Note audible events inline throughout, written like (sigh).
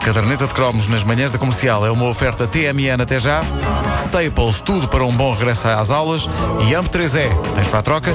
caderneta de cromos nas manhãs da comercial é uma oferta TMN até já, Staples, tudo para um bom regresso às aulas e AMP3E. Tens para a troca?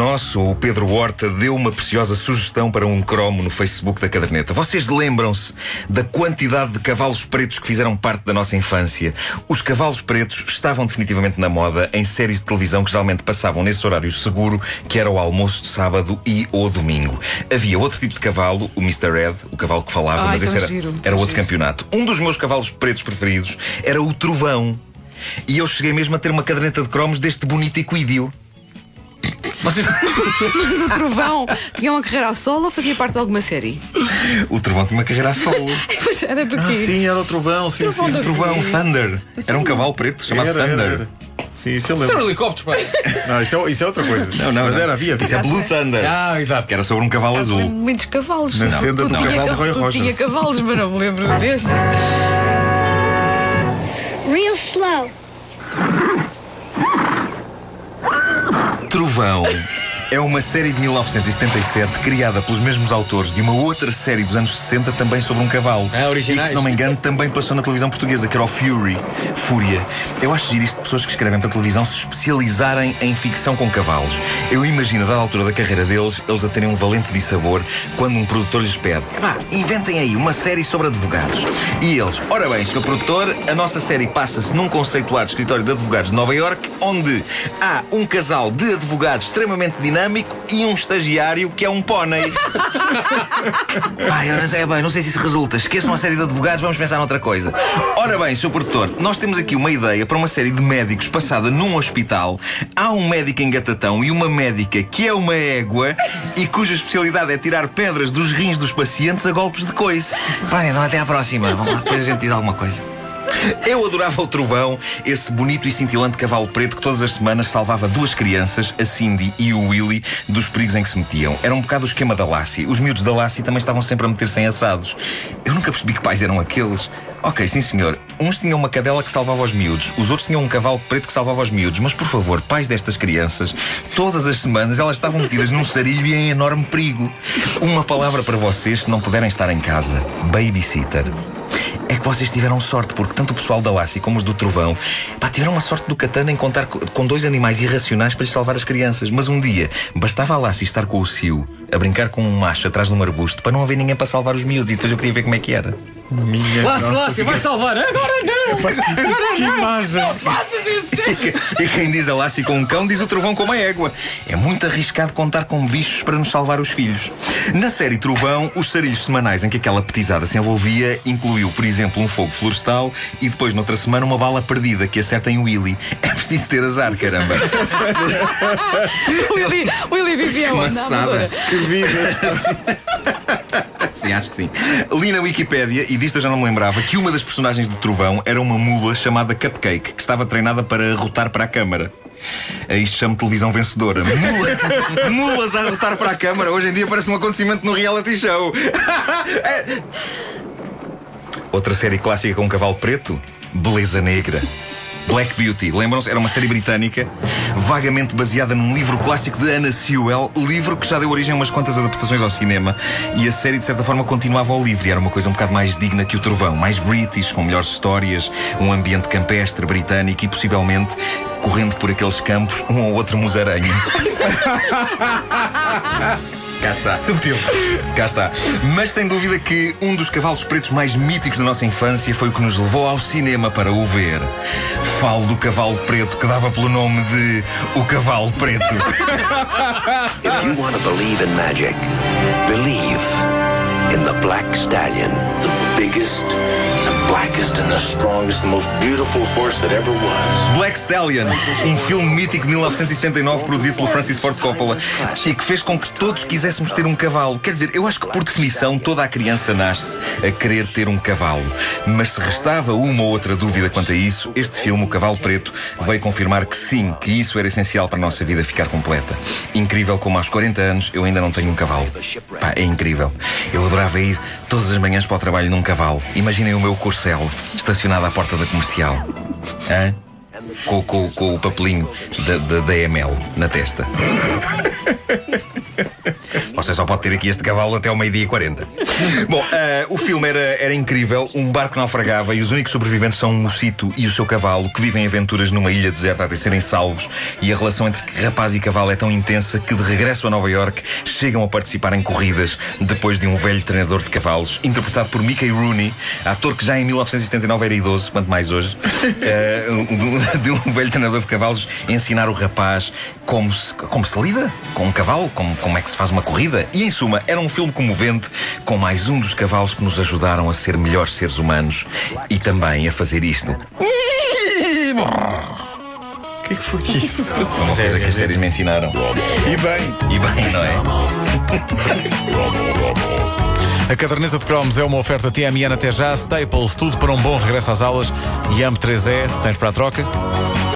Nosso, o Pedro Horta, deu uma preciosa sugestão para um cromo no Facebook da caderneta. Vocês lembram-se da quantidade de cavalos pretos que fizeram parte da nossa infância? Os cavalos pretos estavam definitivamente na moda em séries de televisão que geralmente passavam nesse horário seguro, que era o almoço de sábado e ou domingo. Havia outro tipo de cavalo, o Mr. Red, o cavalo que falava, Ai, mas esse era, giro, era outro giro. campeonato. Um dos meus cavalos pretos preferidos era o Trovão. E eu cheguei mesmo a ter uma caderneta de cromos deste bonito equídeo. Vocês... Mas o Trovão tinha uma carreira ao solo ou fazia parte de alguma série? O Trovão tinha uma carreira a solo. (laughs) Pois era do Ah, quê? sim, era o trovão, sim, Trovão sim. Trovão Thunder. Era um cavalo preto chamado Era, era, Thunder. era. Sim, isso eu Isso era um lembro. helicóptero, pá. (laughs) Não, isso é, isso é outra coisa. Não, não, Mas não. era, havia. Isso é Blue Thunder. Ah, exato. Que era sobre um cavalo azul. Muitos cavalos. Na senda do cavalo de Roy tudo tinha Rogers. cavalos, mas não me lembro desse. Real slow. Trovão. É uma série de 1977 criada pelos mesmos autores de uma outra série dos anos 60 também sobre um cavalo. Ah, originais. E que, se não me engano, também passou na televisão portuguesa, que era o Fury. Fúria. Eu acho giro isto de pessoas que escrevem para televisão se especializarem em ficção com cavalos. Eu imagino, a dada altura da carreira deles, eles a terem um valente dissabor quando um produtor lhes pede: "Epá, inventem aí uma série sobre advogados. E eles, ora bem, Sr. Produtor, a nossa série passa-se num conceituado escritório de advogados de Nova York, onde há um casal de advogados extremamente dinâmico e um estagiário que é um pônei. (laughs) Pai, ora, é bem, não sei se isso resulta. Esqueçam a série de advogados, vamos pensar noutra coisa. Ora bem, Sr. Produtor, nós temos aqui uma ideia para uma série de médicos passada num hospital. Há um médico em Gatatão e uma médica que é uma égua e cuja especialidade é tirar pedras dos rins dos pacientes a golpes de coice. Pronto, então até à próxima. Vamos lá, depois a gente diz alguma coisa. Eu adorava o Trovão, esse bonito e cintilante cavalo preto que todas as semanas salvava duas crianças, a Cindy e o Willy, dos perigos em que se metiam. Era um bocado o esquema da Lassie. Os miúdos da Lassie também estavam sempre a meter-se em assados. Eu nunca percebi que pais eram aqueles. Ok, sim senhor. Uns tinham uma cadela que salvava os miúdos, os outros tinham um cavalo preto que salvava os miúdos. Mas por favor, pais destas crianças, todas as semanas elas estavam metidas num sarilho e em enorme perigo. Uma palavra para vocês se não puderem estar em casa: babysitter. É que vocês tiveram sorte, porque tanto o pessoal da Lassie como os do Trovão pá, tiveram uma sorte do Catano em contar co- com dois animais irracionais para lhes salvar as crianças. Mas um dia bastava a Lassie estar com o Cio a brincar com um macho atrás de um arbusto para não haver ninguém para salvar os miúdos e depois eu queria ver como é que era. Minha nossa Lácio, vai salvar. Agora não! Que imagem! E, que- e quem diz a Lassie com um cão diz o Trovão com uma égua. É muito arriscado contar com bichos para nos salvar os filhos. Na série Trovão, os sarilhos semanais em que aquela petizada se envolvia incluiu, por exemplo, um fogo florestal e depois, noutra semana, uma bala perdida que acerta em Willy. É preciso ter azar, caramba. (laughs) Willy, Willy vivia onde? Que vida! (laughs) (laughs) Sim, acho que sim. Li na Wikipédia, e disto eu já não me lembrava, que uma das personagens de Trovão era uma mula chamada Cupcake, que estava treinada para rotar para a câmara. A isto chamo televisão vencedora. Mula- (laughs) mulas a rotar para a câmara. Hoje em dia parece um acontecimento no reality show. É. (laughs) Outra série clássica com um cavalo preto? Beleza Negra. Black Beauty, lembram-se? Era uma série britânica vagamente baseada num livro clássico de Anna Sewell, livro que já deu origem a umas quantas adaptações ao cinema. E a série, de certa forma, continuava ao livre. Era uma coisa um bocado mais digna que o Trovão, mais british, com melhores histórias, um ambiente campestre britânico e possivelmente correndo por aqueles campos um ou outro musaranho. (laughs) Cá está. Subtil. Cá está. Mas sem dúvida que um dos cavalos pretos mais míticos da nossa infância foi o que nos levou ao cinema para o ver. Falo do cavalo preto que dava pelo nome de O Cavalo Preto. If you want to believe in magic, believe in the Black Stallion. the biggest, the blackest, and the strongest, the most beautiful horse that ever was. Black Stallion, um filme mítico de 1979 produzido pelo Francis Ford Coppola e que fez com que todos quiséssemos ter um cavalo. Quer dizer, eu acho que por definição toda a criança nasce a querer ter um cavalo. Mas se restava uma ou outra dúvida quanto a isso, este filme, O Cavalo Preto, veio confirmar que sim, que isso era essencial para a nossa vida ficar completa. Incrível como aos 40 anos eu ainda não tenho um cavalo. Pá, é incrível. Eu adorava ir todas as manhãs para o trabalho num cavalo. Imaginem o meu corcel estacionado à porta da comercial. Hã? com, com- com o papelinho da, da, ML na testa. (laughs) Você só pode ter aqui este cavalo até ao meio-dia e 40. (laughs) Bom, eh, o filme era, era incrível. Um barco naufragava e os únicos sobreviventes são um mocito e o seu cavalo, que vivem aventuras numa ilha deserta até serem salvos. E a relação entre rapaz e cavalo é tão intensa que, de regresso a Nova York, chegam a participar em corridas depois de um velho treinador de cavalos, interpretado por Mickey Rooney, ator que já em 1979 era idoso, quanto mais hoje, (laughs) um- (laughs) de um velho treinador de cavalos ensinar o rapaz como se, como se lida com um cavalo, como, como é que se faz uma corrida. E em suma, era um filme comovente com mais um dos cavalos que nos ajudaram a ser melhores seres humanos e também a fazer isto. O que é que foi isso? Foi uma coisa que as séries me ensinaram. E bem. E bem, não é? A caderneta de cromos é uma oferta TMN até já, Staples, tudo para um bom regresso às aulas e AMP3E, tens para a troca?